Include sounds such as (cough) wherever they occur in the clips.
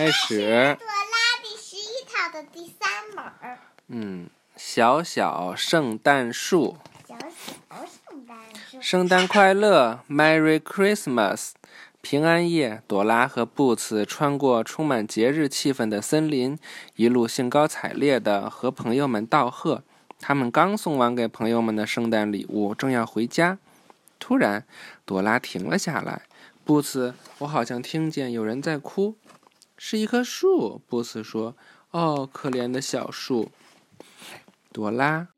开始。朵拉第十一套的第三本儿。嗯，小小圣诞树。小小圣诞树。圣诞快乐，Merry Christmas！平安夜，朵拉和布茨穿过充满节日气氛的森林，一路兴高采烈地和朋友们道贺。他们刚送完给朋友们的圣诞礼物，正要回家，突然，朵拉停了下来。布茨，我好像听见有人在哭。是一棵树，布斯说：“哦，可怜的小树。”朵拉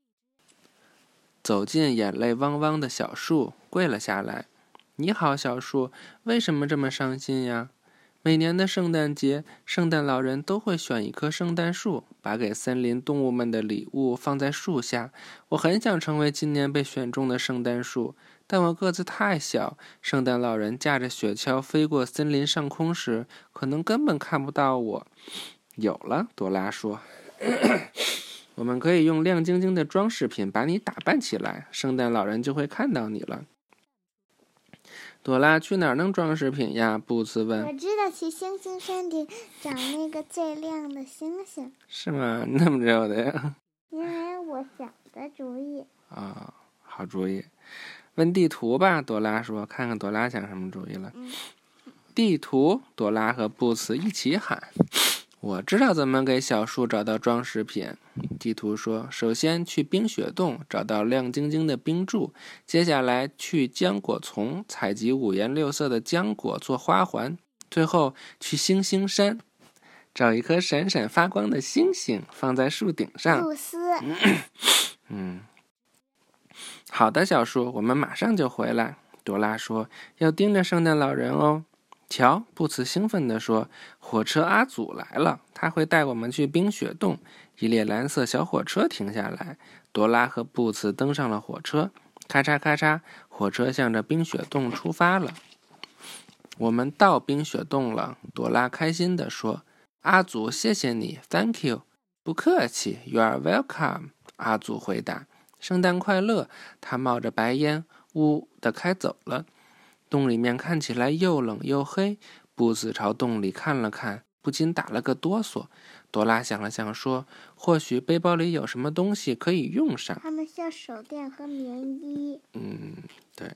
走进眼泪汪汪的小树，跪了下来。“你好，小树，为什么这么伤心呀？”每年的圣诞节，圣诞老人都会选一棵圣诞树，把给森林动物们的礼物放在树下。我很想成为今年被选中的圣诞树，但我个子太小，圣诞老人驾着雪橇飞过森林上空时，可能根本看不到我。有了，朵拉说：“ (clears throat) 我们可以用亮晶晶的装饰品把你打扮起来，圣诞老人就会看到你了。”朵拉去哪儿弄装饰品呀？布茨问。我知道，去星星山顶找那个最亮的星星。是吗？(laughs) 你怎么知道的呀？因为我想的主意。啊，好主意。问地图吧，朵拉说。看看朵拉想什么主意了。地图，朵拉和布茨一起喊。我知道怎么给小树找到装饰品。地图说：“首先去冰雪洞找到亮晶晶的冰柱，接下来去浆果丛采集五颜六色的浆果做花环，最后去星星山找一颗闪闪发光的星星放在树顶上。”露丝。嗯，好的，小树，我们马上就回来。朵拉说：“要盯着圣诞老人哦。”瞧，布茨兴奋地说：“火车阿祖来了，他会带我们去冰雪洞。”一列蓝色小火车停下来，朵拉和布茨登上了火车。咔嚓咔嚓，火车向着冰雪洞出发了。我们到冰雪洞了，朵拉开心地说：“阿祖，谢谢你，Thank you，不客气，You are welcome。”阿祖回答：“圣诞快乐。”他冒着白烟，呜的开走了。洞里面看起来又冷又黑，布子朝洞里看了看，不禁打了个哆嗦。朵拉想了想，说：“或许背包里有什么东西可以用上。”他们像手电和棉衣。嗯，对。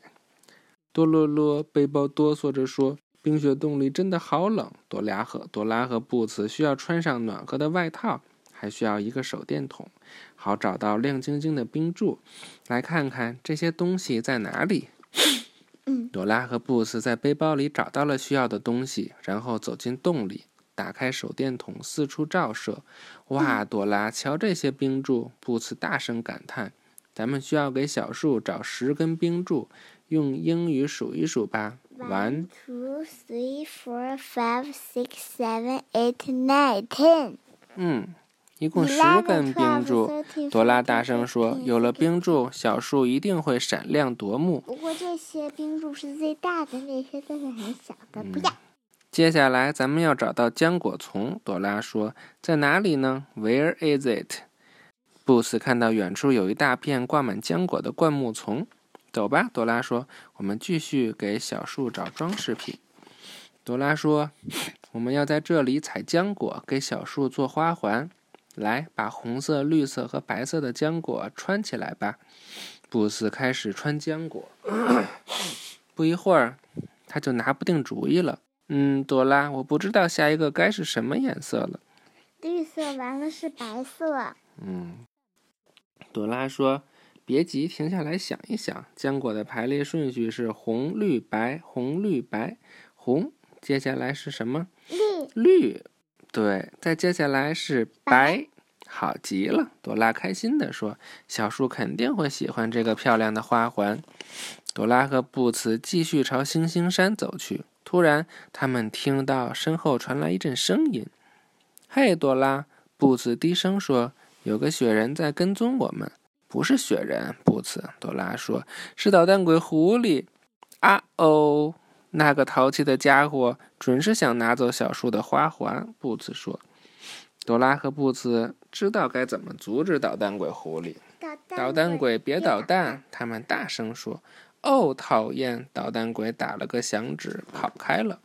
多洛洛背包哆嗦着说：“冰雪洞里真的好冷。”朵拉和朵拉和布茨需要穿上暖和的外套，还需要一个手电筒，好找到亮晶晶的冰柱。来看看这些东西在哪里。朵拉和布斯在背包里找到了需要的东西，然后走进洞里，打开手电筒，四处照射。哇，朵拉，瞧这些冰柱！布斯大声感叹：“咱们需要给小树找十根冰柱，用英语数一数吧。” One, two, three, four, five, six, seven, eight, nine, ten。嗯。一共十根冰柱，朵拉大声说：“有了冰柱，小树一定会闪亮夺目。”不过这些冰柱是最大的，那些都是很小的，不要。接下来咱们要找到浆果丛，朵拉说：“在哪里呢？”Where is it？布斯看到远处有一大片挂满浆果的灌木丛。走吧，朵拉说：“我们继续给小树找装饰品。”朵拉说：“我们要在这里采浆果，给小树做花环。”来，把红色、绿色和白色的浆果穿起来吧。布斯开始穿浆果，(clears throat) 不一会儿，他就拿不定主意了。嗯，朵拉，我不知道下一个该是什么颜色了。绿色完了是白色。嗯，朵拉说：“别急，停下来想一想。浆果的排列顺序是红、绿、白，红、绿、白，红。接下来是什么？绿。绿。”对，再接下来是白，好极了！朵拉开心地说：“小树肯定会喜欢这个漂亮的花环。”朵拉和布茨继续朝星星山走去。突然，他们听到身后传来一阵声音。“嘿，朵拉！”布茨低声说，“有个雪人在跟踪我们。”“不是雪人，布茨。”朵拉说，“是捣蛋鬼狐狸。”“啊哦！”那个淘气的家伙准是想拿走小树的花环，布茨说。朵拉和布茨知道该怎么阻止捣蛋鬼狐狸。捣蛋鬼，别捣蛋！他们大声说。哦，讨厌！捣蛋鬼打了个响指，跑开了。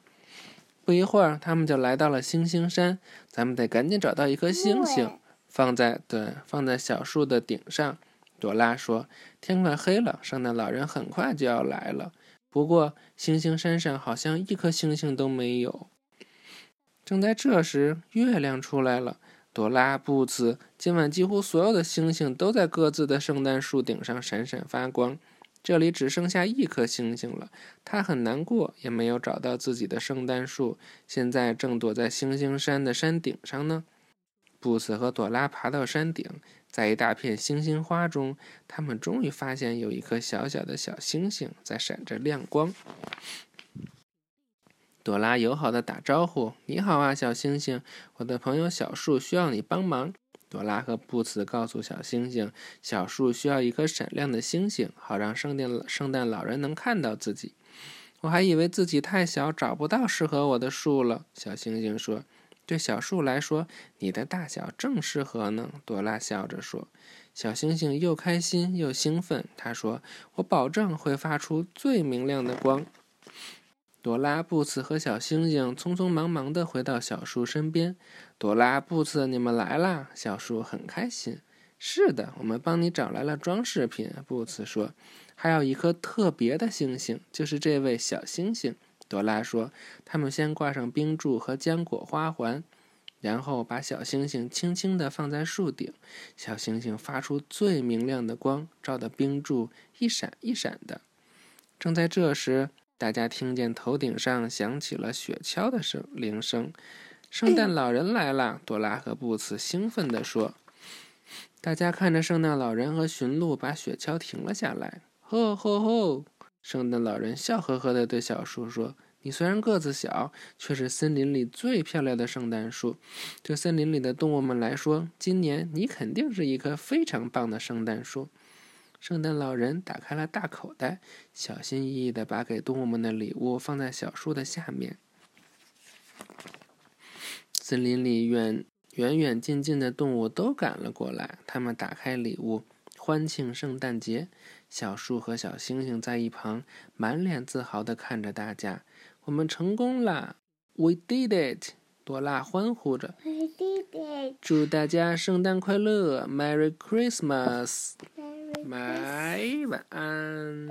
不不一会儿，他们就来到了星星山。咱们得赶紧找到一颗星星，放在对放在小树的顶上。朵拉说：“天快黑了，圣诞老人很快就要来了。不过，星星山上好像一颗星星都没有。”正在这时，月亮出来了。朵拉、布茨，今晚几乎所有的星星都在各自的圣诞树顶上闪闪发光。这里只剩下一颗星星了，他很难过，也没有找到自己的圣诞树，现在正躲在星星山的山顶上呢。布茨和朵拉爬到山顶，在一大片星星花中，他们终于发现有一颗小小的小星星在闪着亮光。朵拉友好的打招呼：“你好啊，小星星，我的朋友小树需要你帮忙。”朵拉和布茨告诉小星星：“小树需要一颗闪亮的星星，好让圣诞圣诞老人能看到自己。”我还以为自己太小，找不到适合我的树了。小星星说：“对小树来说，你的大小正适合呢。”朵拉笑着说。小星星又开心又兴奋，他说：“我保证会发出最明亮的光。”朵拉、布茨和小星星匆匆忙忙地回到小树身边。朵拉、布茨，你们来啦！小树很开心。是的，我们帮你找来了装饰品。布茨说：“还有一颗特别的星星，就是这位小星星。”朵拉说：“他们先挂上冰柱和浆果花环，然后把小星星轻轻地放在树顶。小星星发出最明亮的光，照得冰柱一闪一闪的。”正在这时，大家听见头顶上响起了雪橇的声铃声，圣诞老人来了！朵拉和布茨兴奋地说。大家看着圣诞老人和驯鹿把雪橇停了下来。吼吼吼！圣诞老人笑呵呵地对小树说：“你虽然个子小，却是森林里最漂亮的圣诞树。对森林里的动物们来说，今年你肯定是一棵非常棒的圣诞树。”圣诞老人打开了大口袋，小心翼翼地把给动物们的礼物放在小树的下面。森林里远远远近近的动物都赶了过来，他们打开礼物，欢庆圣诞节。小树和小星星在一旁满脸自豪地看着大家：“我们成功了！We did it！” 朵拉欢呼着：“We did it！” 祝大家圣诞快乐，Merry christmas my 晚安。